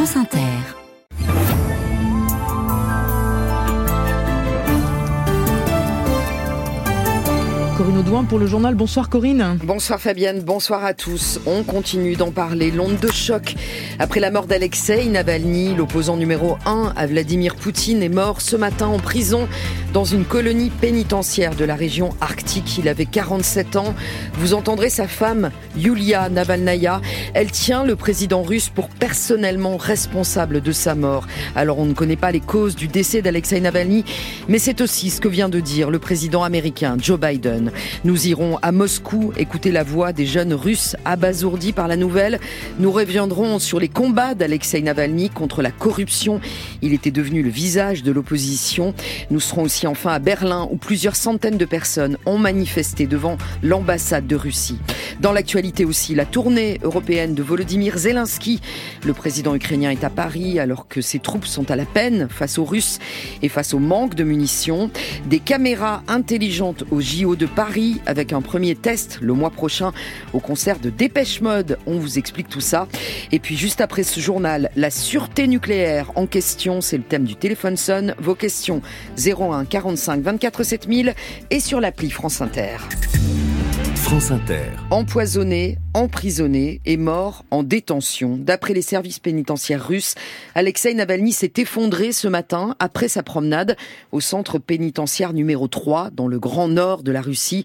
France Inter. Corinne Audouin pour le journal. Bonsoir Corinne. Bonsoir Fabienne, bonsoir à tous. On continue d'en parler. L'onde de choc. Après la mort d'Alexei Navalny, l'opposant numéro 1 à Vladimir Poutine est mort ce matin en prison dans une colonie pénitentiaire de la région arctique. Il avait 47 ans. Vous entendrez sa femme, Yulia Navalnaya. Elle tient le président russe pour personnellement responsable de sa mort. Alors on ne connaît pas les causes du décès d'Alexei Navalny, mais c'est aussi ce que vient de dire le président américain Joe Biden. Nous irons à Moscou écouter la voix des jeunes Russes abasourdis par la nouvelle. Nous reviendrons sur les combats d'Alexei Navalny contre la corruption. Il était devenu le visage de l'opposition. Nous serons aussi enfin à Berlin où plusieurs centaines de personnes ont manifesté devant l'ambassade de Russie. Dans l'actualité aussi, la tournée européenne de Volodymyr Zelensky. Le président ukrainien est à Paris alors que ses troupes sont à la peine face aux Russes et face au manque de munitions. Des caméras intelligentes au JO de Paris Paris avec un premier test le mois prochain au concert de Dépêche Mode. On vous explique tout ça. Et puis juste après ce journal, la sûreté nucléaire en question, c'est le thème du téléphone sonne. Vos questions 01 45 24 7000 et sur l'appli France Inter. Empoisonné, emprisonné et mort en détention. D'après les services pénitentiaires russes, Alexei Navalny s'est effondré ce matin après sa promenade au centre pénitentiaire numéro 3 dans le grand nord de la Russie.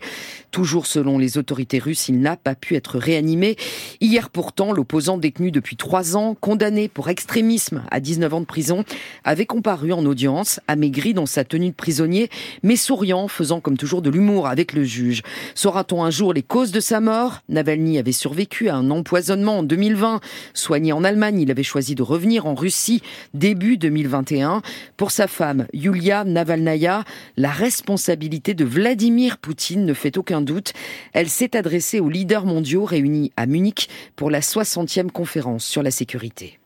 Toujours selon les autorités russes, il n'a pas pu être réanimé. Hier pourtant, l'opposant détenu depuis trois ans, condamné pour extrémisme à 19 ans de prison, avait comparu en audience, amaigri dans sa tenue de prisonnier, mais souriant, faisant comme toujours de l'humour avec le juge. Saura-t-on un jour les causes de sa mort. Navalny avait survécu à un empoisonnement en 2020. Soigné en Allemagne, il avait choisi de revenir en Russie début 2021. Pour sa femme, Yulia Navalnaya, la responsabilité de Vladimir Poutine ne fait aucun doute. Elle s'est adressée aux leaders mondiaux réunis à Munich pour la 60e conférence sur la sécurité.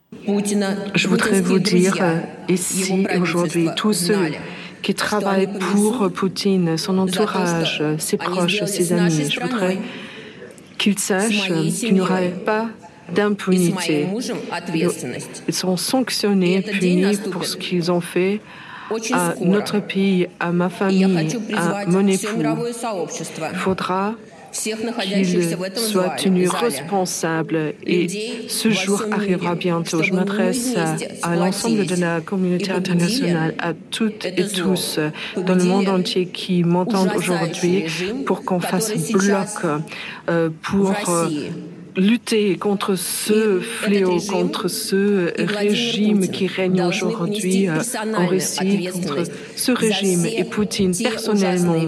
Je voudrais vous dire euh, ici aujourd'hui tous ceux qui travaille pour Poutine, son entourage, ses proches, ses amis. Je voudrais qu'ils sachent qu'il n'y aura pas d'impunité. Ils seront sanctionnés, punis pour ce qu'ils ont fait à notre pays, à ma famille, à mon époux. Il faudra qu'il soit tenu responsable. Et ce jour arrivera bientôt. Je m'adresse à l'ensemble de la communauté internationale, à toutes et tous dans le monde entier qui m'entendent aujourd'hui pour qu'on fasse bloc euh, pour lutter contre ce fléau, contre ce régime qui règne aujourd'hui euh, en Russie, contre ce régime. Et Poutine, personnellement,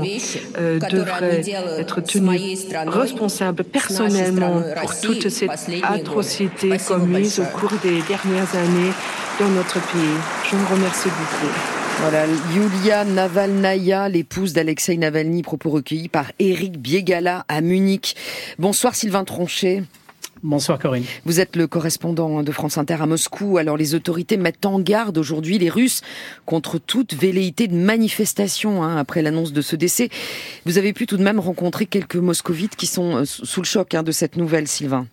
euh, devrait être tenu responsable personnellement pour toutes ces atrocités commises au cours des dernières années dans notre pays. Je vous remercie beaucoup. Voilà, Yulia Navalnaya, l'épouse d'Alexei Navalny, propos recueillis par Eric Biegala à Munich. Bonsoir Sylvain Tronchet. Bonsoir Corinne. Vous êtes le correspondant de France Inter à Moscou. Alors les autorités mettent en garde aujourd'hui les Russes contre toute velléité de manifestation hein, après l'annonce de ce décès. Vous avez pu tout de même rencontrer quelques moscovites qui sont euh, sous le choc hein, de cette nouvelle, Sylvain.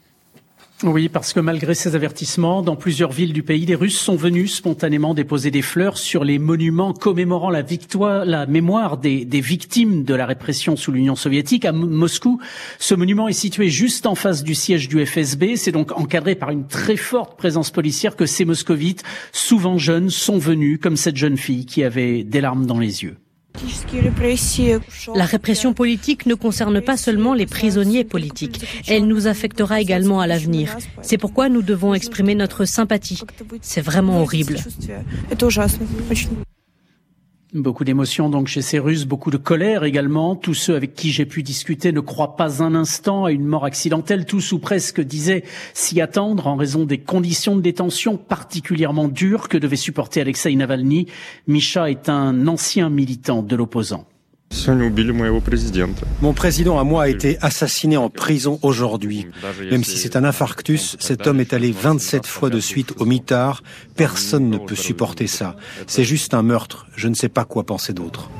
Oui, parce que malgré ces avertissements, dans plusieurs villes du pays, les Russes sont venus spontanément déposer des fleurs sur les monuments commémorant la victoire, la mémoire des, des victimes de la répression sous l'Union soviétique. À Moscou, ce monument est situé juste en face du siège du FSB. C'est donc encadré par une très forte présence policière que ces moscovites, souvent jeunes, sont venus, comme cette jeune fille qui avait des larmes dans les yeux. La répression politique ne concerne pas seulement les prisonniers politiques, elle nous affectera également à l'avenir. C'est pourquoi nous devons exprimer notre sympathie. C'est vraiment horrible. Beaucoup d'émotions donc chez ces Russes, beaucoup de colère également. Tous ceux avec qui j'ai pu discuter ne croient pas un instant à une mort accidentelle. Tous ou presque disaient s'y attendre en raison des conditions de détention particulièrement dures que devait supporter Alexei Navalny. Misha est un ancien militant de l'opposant. Mon président à moi a été assassiné en prison aujourd'hui. Même si c'est un infarctus, cet homme est allé 27 fois de suite au mitard. Personne ne peut supporter ça. C'est juste un meurtre. Je ne sais pas quoi penser d'autre.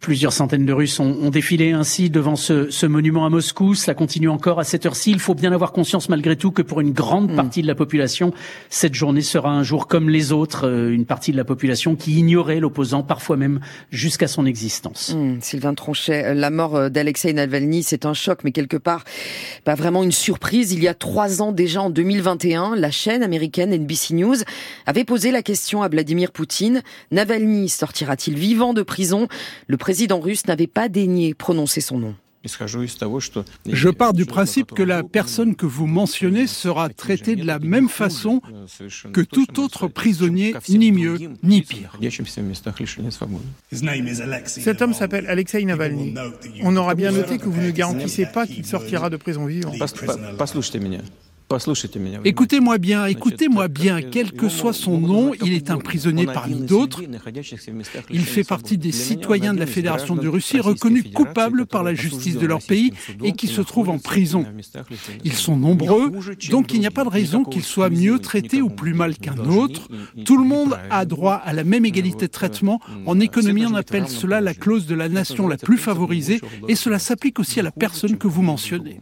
Plusieurs centaines de Russes ont, défilé ainsi devant ce, monument à Moscou. Cela continue encore à cette heure-ci. Il faut bien avoir conscience malgré tout que pour une grande mm. partie de la population, cette journée sera un jour comme les autres. Euh, une partie de la population qui ignorait l'opposant, parfois même jusqu'à son existence. Mm. Sylvain Tronchet, la mort euh, d'Alexei Navalny, c'est un choc, mais quelque part, pas vraiment une surprise. Il y a trois ans déjà, en 2021, la chaîne américaine NBC News avait posé la question à Vladimir Poutine. Navalny sortira-t-il vivant de prison? Le président russe n'avait pas daigné prononcer son nom. Je pars du principe que la personne que vous mentionnez sera traitée de la même façon que tout autre prisonnier, ni mieux ni pire. Cet homme s'appelle Alexei Navalny. On aura bien noté que vous ne garantissez pas qu'il sortira de prison vivant. Écoutez-moi bien, écoutez-moi bien, quel que soit son nom, il est un prisonnier parmi d'autres. Il fait partie des citoyens de la Fédération de Russie reconnus coupables par la justice de leur pays et qui se trouvent en prison. Ils sont nombreux, donc il n'y a pas de raison qu'ils soient mieux traités ou plus mal qu'un autre. Tout le monde a droit à la même égalité de traitement. En économie, on appelle cela la clause de la nation la plus favorisée et cela s'applique aussi à la personne que vous mentionnez.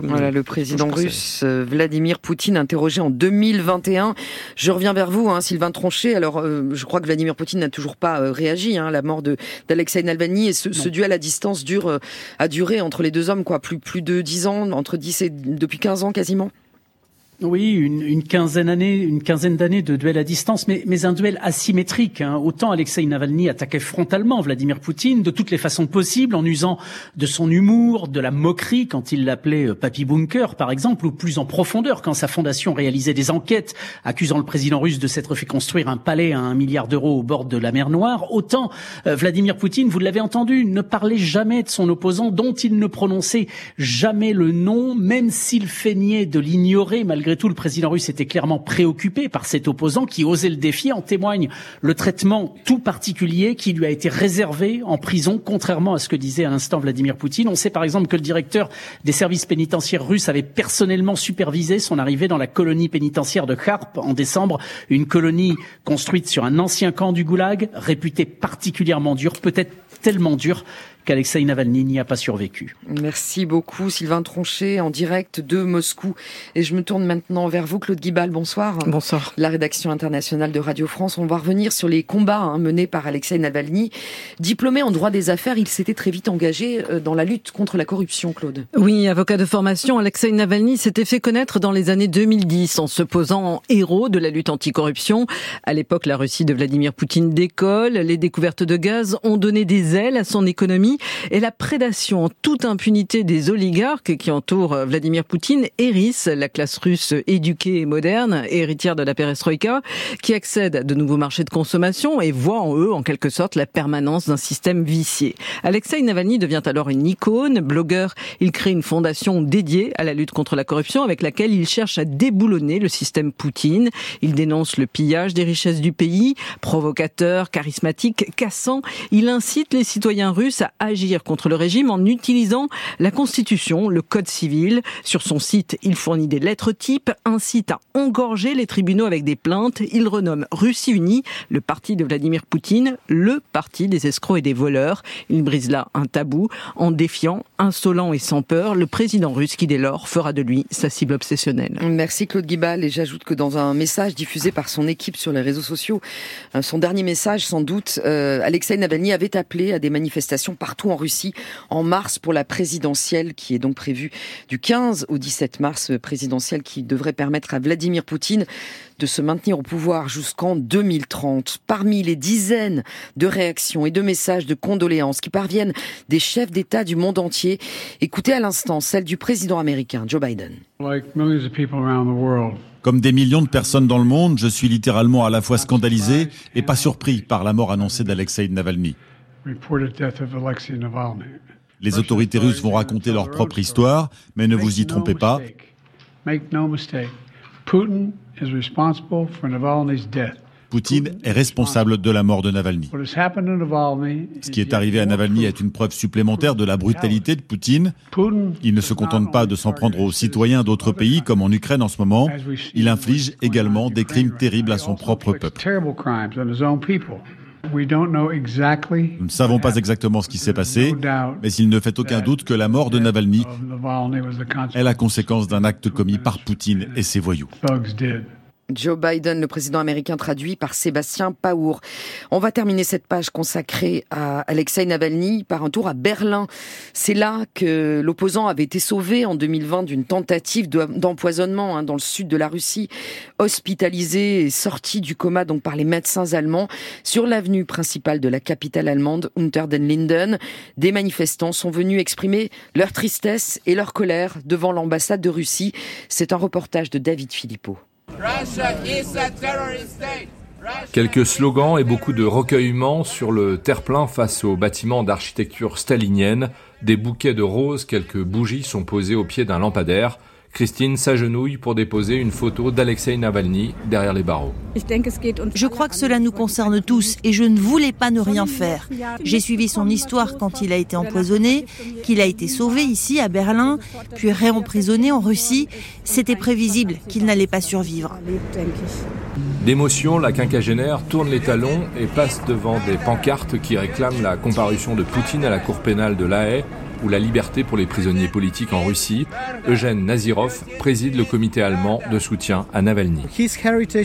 Voilà le président russe euh, Vladimir Poutine interrogé en 2021. Je reviens vers vous, hein, Sylvain Tronchet. Alors, euh, je crois que Vladimir Poutine n'a toujours pas euh, réagi hein, à la mort de d'Alexei Navalny et ce, ce, duel à distance dure a duré entre les deux hommes quoi, plus plus de dix ans, entre 10 et depuis 15 ans quasiment. Oui, une, quinzaine d'années, une quinzaine d'années de duel à distance, mais, mais un duel asymétrique. Hein. Autant Alexei Navalny attaquait frontalement Vladimir Poutine de toutes les façons possibles, en usant de son humour, de la moquerie quand il l'appelait euh, Papy Bunker, par exemple, ou plus en profondeur quand sa fondation réalisait des enquêtes accusant le président russe de s'être fait construire un palais à un milliard d'euros au bord de la mer Noire. Autant euh, Vladimir Poutine, vous l'avez entendu, ne parlait jamais de son opposant, dont il ne prononçait jamais le nom, même s'il feignait de l'ignorer malgré malgré tout, le président russe était clairement préoccupé par cet opposant qui osait le défier. En témoigne le traitement tout particulier qui lui a été réservé en prison, contrairement à ce que disait à l'instant Vladimir Poutine. On sait par exemple que le directeur des services pénitentiaires russes avait personnellement supervisé son arrivée dans la colonie pénitentiaire de Kharp en décembre, une colonie construite sur un ancien camp du Goulag, réputé particulièrement dur, peut-être tellement dur qu'Alexei Navalny n'y a pas survécu. Merci beaucoup Sylvain Tronchet en direct de Moscou. Et je me tourne maintenant vers vous Claude Guibal, bonsoir. Bonsoir. La rédaction internationale de Radio France, on va revenir sur les combats hein, menés par Alexei Navalny. Diplômé en droit des affaires, il s'était très vite engagé euh, dans la lutte contre la corruption, Claude. Oui, avocat de formation, Alexei Navalny s'était fait connaître dans les années 2010 en se posant en héros de la lutte anticorruption. À l'époque, la Russie de Vladimir Poutine décolle, les découvertes de gaz ont donné des ailes à son économie et la prédation en toute impunité des oligarques qui entourent Vladimir Poutine hérissent la classe russe éduquée et moderne, héritière de la perestroïka, qui accède à de nouveaux marchés de consommation et voit en eux, en quelque sorte, la permanence d'un système vicié. Alexei Navalny devient alors une icône, blogueur. Il crée une fondation dédiée à la lutte contre la corruption avec laquelle il cherche à déboulonner le système Poutine. Il dénonce le pillage des richesses du pays, provocateur, charismatique, cassant. Il incite les citoyens russes à agir contre le régime en utilisant la Constitution, le Code civil. Sur son site, il fournit des lettres types, incite à engorger les tribunaux avec des plaintes. Il renomme Russie Unie, le parti de Vladimir Poutine, le parti des escrocs et des voleurs. Il brise là un tabou en défiant, insolent et sans peur, le président russe qui dès lors fera de lui sa cible obsessionnelle. Merci Claude Guibal et j'ajoute que dans un message diffusé par son équipe sur les réseaux sociaux, euh, son dernier message sans doute, euh, Alexei Navalny avait appelé à des manifestations partout en Russie en mars pour la présidentielle qui est donc prévue du 15 au 17 mars, euh, présidentielle qui devrait permettre à Vladimir Poutine de se maintenir au pouvoir jusqu'en 2030. Parmi les dizaines de réactions et de messages de condoléances qui parviennent des chefs d'État du monde entier, écoutez à l'instant celle du président américain Joe Biden. Comme des millions de personnes dans le monde, je suis littéralement à la fois scandalisé et pas surpris par la mort annoncée d'Alexei Navalny. Les autorités russes vont raconter leur propre histoire, mais ne vous y trompez pas. Poutine est responsable de la mort de Navalny. Ce qui est arrivé à Navalny est une preuve supplémentaire de la brutalité de Poutine. Il ne se contente pas de s'en prendre aux citoyens d'autres pays comme en Ukraine en ce moment. Il inflige également des crimes terribles à son propre peuple. Nous ne savons pas exactement ce qui s'est passé, mais il ne fait aucun doute que la mort de Navalny est la conséquence d'un acte commis par Poutine et ses voyous. Joe Biden, le président américain traduit par Sébastien Paour. On va terminer cette page consacrée à Alexei Navalny par un tour à Berlin. C'est là que l'opposant avait été sauvé en 2020 d'une tentative d'empoisonnement hein, dans le sud de la Russie, hospitalisé et sorti du coma donc par les médecins allemands sur l'avenue principale de la capitale allemande, Unter den Linden. Des manifestants sont venus exprimer leur tristesse et leur colère devant l'ambassade de Russie. C'est un reportage de David Philippot. Quelques slogans et beaucoup de recueillement sur le terre-plein face aux bâtiments d'architecture stalinienne. Des bouquets de roses, quelques bougies sont posées au pied d'un lampadaire. Christine s'agenouille pour déposer une photo d'Alexei Navalny derrière les barreaux. Je crois que cela nous concerne tous et je ne voulais pas ne rien faire. J'ai suivi son histoire quand il a été empoisonné, qu'il a été sauvé ici à Berlin, puis réemprisonné en Russie. C'était prévisible qu'il n'allait pas survivre. D'émotion, la quinquagénaire tourne les talons et passe devant des pancartes qui réclament la comparution de Poutine à la cour pénale de La Haye ou la liberté pour les prisonniers politiques en Russie, Eugène Nazirov préside le comité allemand de soutien à Navalny.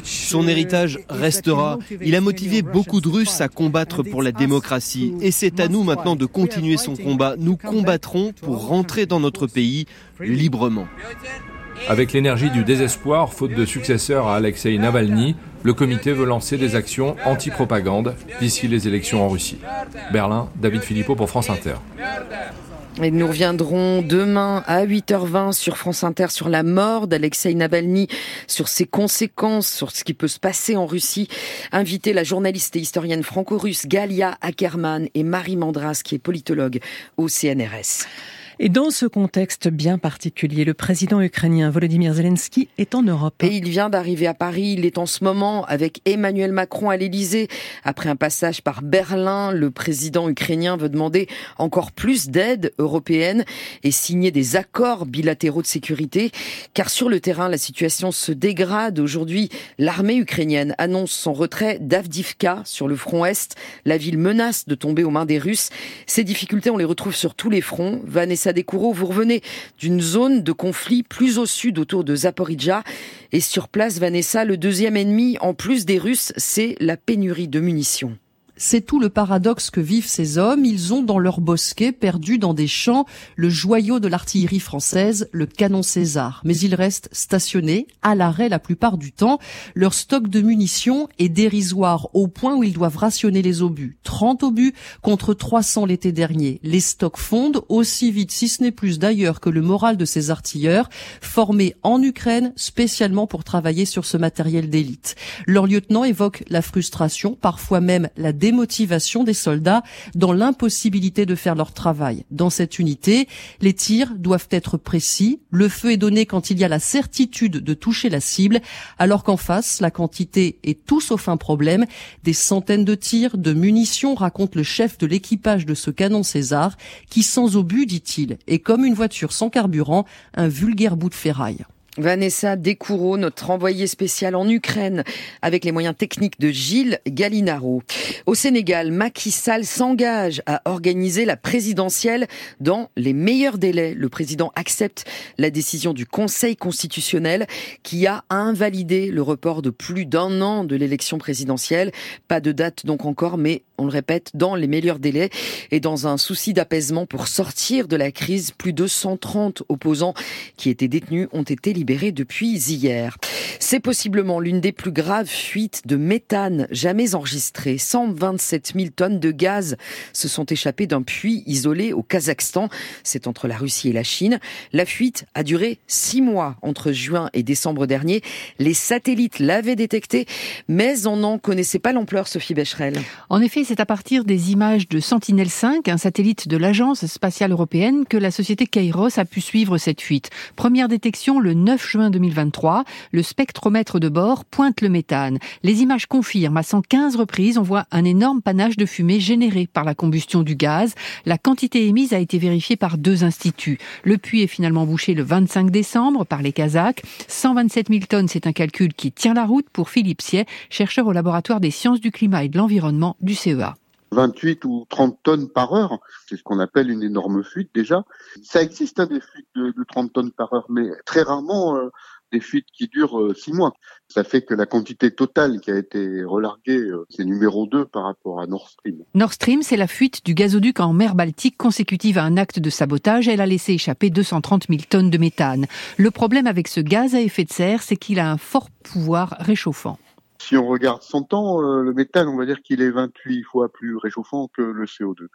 Son héritage restera. Il a motivé beaucoup de Russes à combattre pour la démocratie et c'est à nous maintenant de continuer son combat. Nous combattrons pour rentrer dans notre pays librement. Avec l'énergie du désespoir, faute de successeur à Alexei Navalny, le comité veut lancer des actions anti-propagande d'ici les élections en Russie. Berlin, David Philippot pour France Inter. Nous reviendrons demain à 8h20 sur France Inter sur la mort d'Alexei Navalny, sur ses conséquences, sur ce qui peut se passer en Russie. Inviter la journaliste et historienne franco-russe Galia Ackerman et Marie Mandras, qui est politologue au CNRS. Et dans ce contexte bien particulier, le président ukrainien Volodymyr Zelensky est en Europe. Et il vient d'arriver à Paris. Il est en ce moment avec Emmanuel Macron à l'Élysée. Après un passage par Berlin, le président ukrainien veut demander encore plus d'aide européenne et signer des accords bilatéraux de sécurité. Car sur le terrain, la situation se dégrade. Aujourd'hui, l'armée ukrainienne annonce son retrait d'Avdivka sur le front Est. La ville menace de tomber aux mains des Russes. Ces difficultés, on les retrouve sur tous les fronts. Vous revenez d'une zone de conflit plus au sud autour de Zaporizhia. Et sur place, Vanessa, le deuxième ennemi, en plus des Russes, c'est la pénurie de munitions. C'est tout le paradoxe que vivent ces hommes. Ils ont dans leur bosquet, perdu dans des champs, le joyau de l'artillerie française, le canon César. Mais ils restent stationnés, à l'arrêt la plupart du temps. Leur stock de munitions est dérisoire au point où ils doivent rationner les obus. 30 obus contre 300 l'été dernier. Les stocks fondent aussi vite, si ce n'est plus d'ailleurs, que le moral de ces artilleurs, formés en Ukraine spécialement pour travailler sur ce matériel d'élite. Leur lieutenant évoque la frustration, parfois même la démotivation des soldats dans l'impossibilité de faire leur travail. Dans cette unité, les tirs doivent être précis, le feu est donné quand il y a la certitude de toucher la cible, alors qu'en face, la quantité est tout sauf un problème. Des centaines de tirs, de munitions, raconte le chef de l'équipage de ce canon César, qui sans obus, dit-il, est comme une voiture sans carburant, un vulgaire bout de ferraille. Vanessa Descoureaux, notre envoyée spéciale en Ukraine, avec les moyens techniques de Gilles Gallinaro. Au Sénégal, Macky Sall s'engage à organiser la présidentielle dans les meilleurs délais. Le président accepte la décision du Conseil constitutionnel qui a invalidé le report de plus d'un an de l'élection présidentielle. Pas de date donc encore, mais on le répète, dans les meilleurs délais et dans un souci d'apaisement pour sortir de la crise. Plus de 130 opposants qui étaient détenus ont été libérés depuis hier. C'est possiblement l'une des plus graves fuites de méthane jamais enregistrées. 127 000 tonnes de gaz se sont échappées d'un puits isolé au Kazakhstan. C'est entre la Russie et la Chine. La fuite a duré six mois entre juin et décembre dernier. Les satellites l'avaient détecté, mais on n'en connaissait pas l'ampleur, Sophie Becherel. En effet, c'est à partir des images de Sentinel-5, un satellite de l'Agence spatiale européenne, que la société Kairos a pu suivre cette fuite. Première détection le 9 juin 2023. Le spectromètre de bord pointe le méthane. Les images confirment, à 115 reprises, on voit un énorme panache de fumée généré par la combustion du gaz. La quantité émise a été vérifiée par deux instituts. Le puits est finalement bouché le 25 décembre par les Kazakhs. 127 000 tonnes, c'est un calcul qui tient la route pour Philippe Siet, chercheur au laboratoire des sciences du climat et de l'environnement du CEA. 28 ou 30 tonnes par heure. C'est ce qu'on appelle une énorme fuite déjà. Ça existe hein, des fuites de, 30 tonnes par heure, mais très rarement euh, des fuites qui durent euh, six mois. Ça fait que la quantité totale qui a été relarguée, euh, c'est numéro 2 par rapport à Nord Stream. Nord Stream, c'est la fuite du gazoduc en mer Baltique consécutive à un acte de sabotage. Elle a laissé échapper 230 000 tonnes de méthane. Le problème avec ce gaz à effet de serre, c'est qu'il a un fort pouvoir réchauffant. Si on regarde 100 ans, euh, le méthane, on va dire qu'il est 28 fois plus réchauffant que le CO2.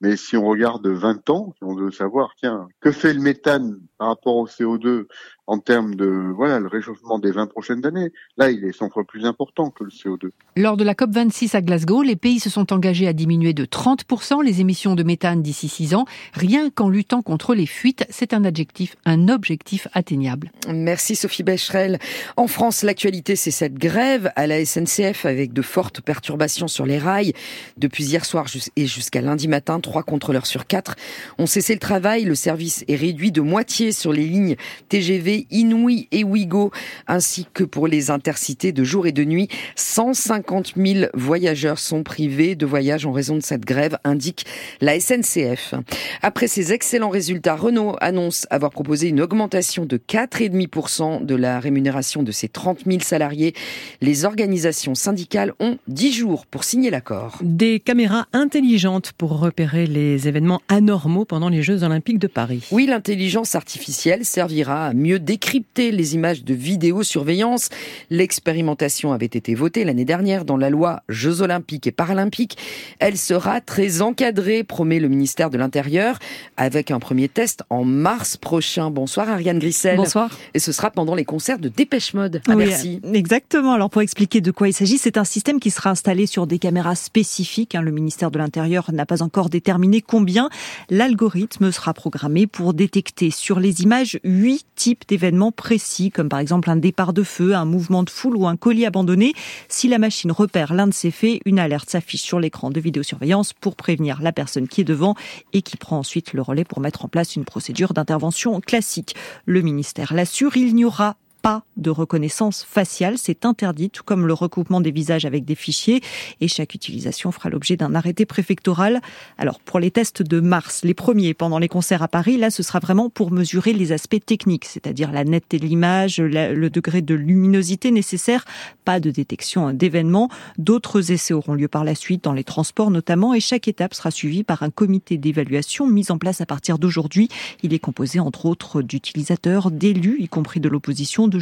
Mais si on regarde 20 ans, si on veut savoir, tiens, que fait le méthane par rapport au CO2 en termes de voilà le réchauffement des 20 prochaines années, là il est 100 fois plus important que le CO2. Lors de la COP 26 à Glasgow, les pays se sont engagés à diminuer de 30% les émissions de méthane d'ici 6 ans, rien qu'en luttant contre les fuites. C'est un adjectif, un objectif atteignable. Merci Sophie Becherel. En France, l'actualité c'est cette grève à la SNCF avec de fortes perturbations sur les rails depuis hier soir et jusqu'à lundi matin, trois contrôleurs sur quatre ont cessé le travail. Le service est réduit de moitié sur les lignes TGV Inouï et Ouigo, ainsi que pour les intercités de jour et de nuit. 150 000 voyageurs sont privés de voyage en raison de cette grève, indique la SNCF. Après ces excellents résultats, Renault annonce avoir proposé une augmentation de 4,5% de la rémunération de ses 30 000 salariés. Les organisations syndicales ont 10 jours pour signer l'accord. Des caméras intelligentes pour repérer les événements anormaux pendant les Jeux Olympiques de Paris. Oui, l'intelligence artificielle servira à mieux décrypter les images de vidéosurveillance. L'expérimentation avait été votée l'année dernière dans la loi Jeux olympiques et paralympiques. Elle sera très encadrée, promet le ministère de l'Intérieur, avec un premier test en mars prochain. Bonsoir Ariane Grissel. Bonsoir. Et ce sera pendant les concerts de Dépêche Mode Merci. Exactement. Alors pour expliquer de quoi il s'agit, c'est un système qui sera installé sur des caméras spécifiques. Hein. Le ministère de l'Intérieur n'a pas encore déterminé combien. L'algorithme sera programmé pour détecter sur les images huit types d'événements précis, comme par exemple un départ de feu, un mouvement de foule ou un colis abandonné. Si la machine repère l'un de ces faits, une alerte s'affiche sur l'écran de vidéosurveillance pour prévenir la personne qui est devant et qui prend ensuite le relais pour mettre en place une procédure d'intervention classique. Le ministère l'assure, il n'y aura pas de reconnaissance faciale. C'est interdit, tout comme le recoupement des visages avec des fichiers. Et chaque utilisation fera l'objet d'un arrêté préfectoral. Alors, pour les tests de mars, les premiers pendant les concerts à Paris, là, ce sera vraiment pour mesurer les aspects techniques, c'est-à-dire la netteté de l'image, le degré de luminosité nécessaire. Pas de détection d'événements. D'autres essais auront lieu par la suite dans les transports notamment. Et chaque étape sera suivie par un comité d'évaluation mis en place à partir d'aujourd'hui. Il est composé, entre autres, d'utilisateurs, d'élus, y compris de l'opposition, de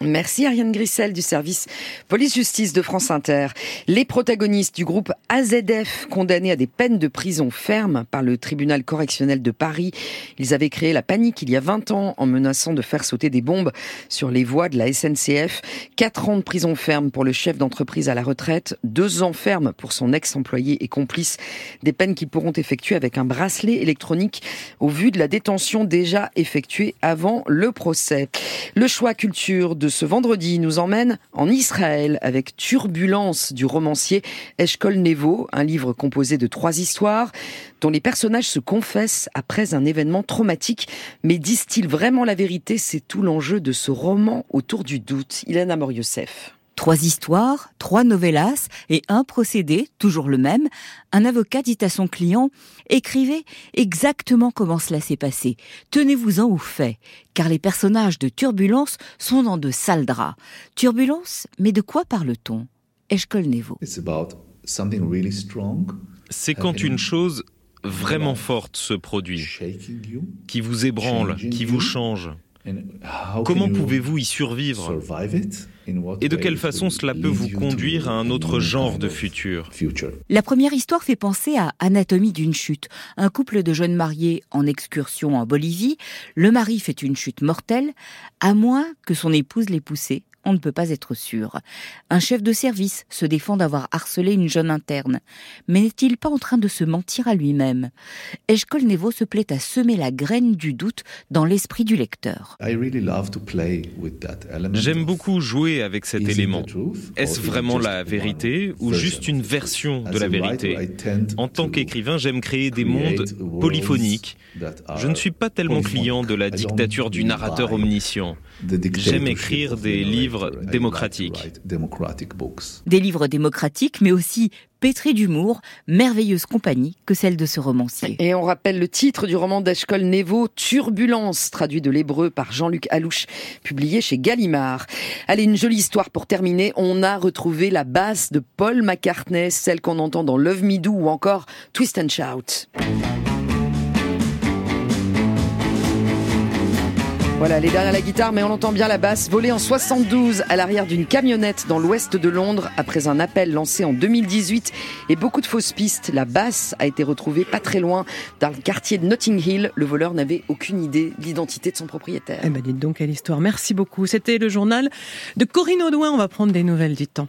Merci Ariane Grissel du service police-justice de France Inter. Les protagonistes du groupe AZF condamnés à des peines de prison ferme par le tribunal correctionnel de Paris. Ils avaient créé la panique il y a 20 ans en menaçant de faire sauter des bombes sur les voies de la SNCF. 4 ans de prison ferme pour le chef d'entreprise à la retraite, 2 ans ferme pour son ex-employé et complice. Des peines qui pourront effectuer avec un bracelet électronique au vu de la détention déjà effectuée avant le procès. Le choix culture de ce vendredi nous emmène en Israël avec Turbulence du romancier Eshkol Nevo, un livre composé de trois histoires dont les personnages se confessent après un événement traumatique. Mais disent-ils vraiment la vérité? C'est tout l'enjeu de ce roman autour du doute. Ilana Moriosef. Trois histoires, trois novellas et un procédé, toujours le même. Un avocat dit à son client Écrivez exactement comment cela s'est passé. Tenez-vous-en au fait, car les personnages de Turbulence sont dans de sales draps. Turbulence, mais de quoi parle-t-on? Eshkol Nevo. C'est quand une chose vraiment forte se produit, qui vous ébranle, qui vous change. Comment pouvez-vous y survivre Et de quelle façon cela peut vous conduire à un autre genre de futur? La première histoire fait penser à Anatomie d'une chute. Un couple de jeunes mariés en excursion en Bolivie. Le mari fait une chute mortelle, à moins que son épouse l'ait poussé on ne peut pas être sûr. Un chef de service se défend d'avoir harcelé une jeune interne. Mais n'est-il pas en train de se mentir à lui-même? Eshkol se plaît à semer la graine du doute dans l'esprit du lecteur. J'aime beaucoup jouer avec cet élément. Est-ce vraiment la vérité ou juste une version de la vérité En tant qu'écrivain, j'aime créer des mondes polyphoniques. Je ne suis pas tellement client de la dictature du narrateur omniscient. J'aime écrire des livres démocratiques. Des livres démocratiques, mais aussi pétris d'humour, merveilleuse compagnie que celle de ce romancier. Et on rappelle le titre du roman d'Ashkol Nevo, Turbulence, traduit de l'hébreu par Jean-Luc Alouche, publié chez Gallimard. Allez, une jolie histoire pour terminer. On a retrouvé la basse de Paul McCartney, celle qu'on entend dans Love Me Do ou encore Twist and Shout. Voilà, est derrière la guitare, mais on entend bien la basse. Volée en 72 à l'arrière d'une camionnette dans l'ouest de Londres après un appel lancé en 2018 et beaucoup de fausses pistes. La basse a été retrouvée pas très loin dans le quartier de Notting Hill. Le voleur n'avait aucune idée de l'identité de son propriétaire. Eh ben, dites donc, quelle histoire. Merci beaucoup. C'était le journal de Corinne Audouin. On va prendre des nouvelles du temps.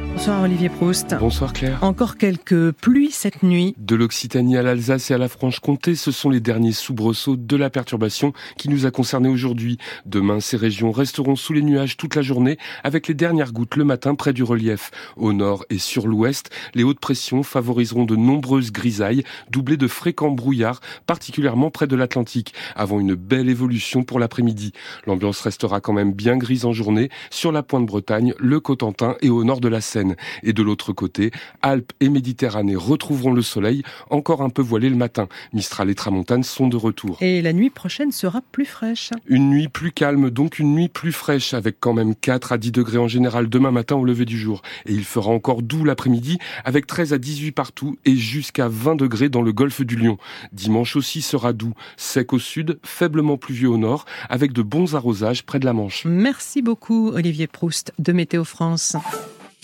Bonsoir Olivier Proust. Bonsoir Claire. Encore quelques pluies cette nuit. De l'Occitanie à l'Alsace et à la Franche-Comté, ce sont les derniers soubresauts de la perturbation qui nous a concernés aujourd'hui. Demain, ces régions resteront sous les nuages toute la journée avec les dernières gouttes le matin près du relief. Au nord et sur l'ouest, les hautes pressions favoriseront de nombreuses grisailles doublées de fréquents brouillards, particulièrement près de l'Atlantique, avant une belle évolution pour l'après-midi. L'ambiance restera quand même bien grise en journée sur la pointe Bretagne, le Cotentin et au nord de la Seine. Et de l'autre côté, Alpes et Méditerranée retrouveront le soleil, encore un peu voilé le matin. Mistral et Tramontane sont de retour. Et la nuit prochaine sera plus fraîche. Une nuit plus calme, donc une nuit plus fraîche, avec quand même 4 à 10 degrés en général demain matin au lever du jour. Et il fera encore doux l'après-midi, avec 13 à 18 partout et jusqu'à 20 degrés dans le golfe du Lion. Dimanche aussi sera doux, sec au sud, faiblement pluvieux au nord, avec de bons arrosages près de la Manche. Merci beaucoup Olivier Proust de Météo France.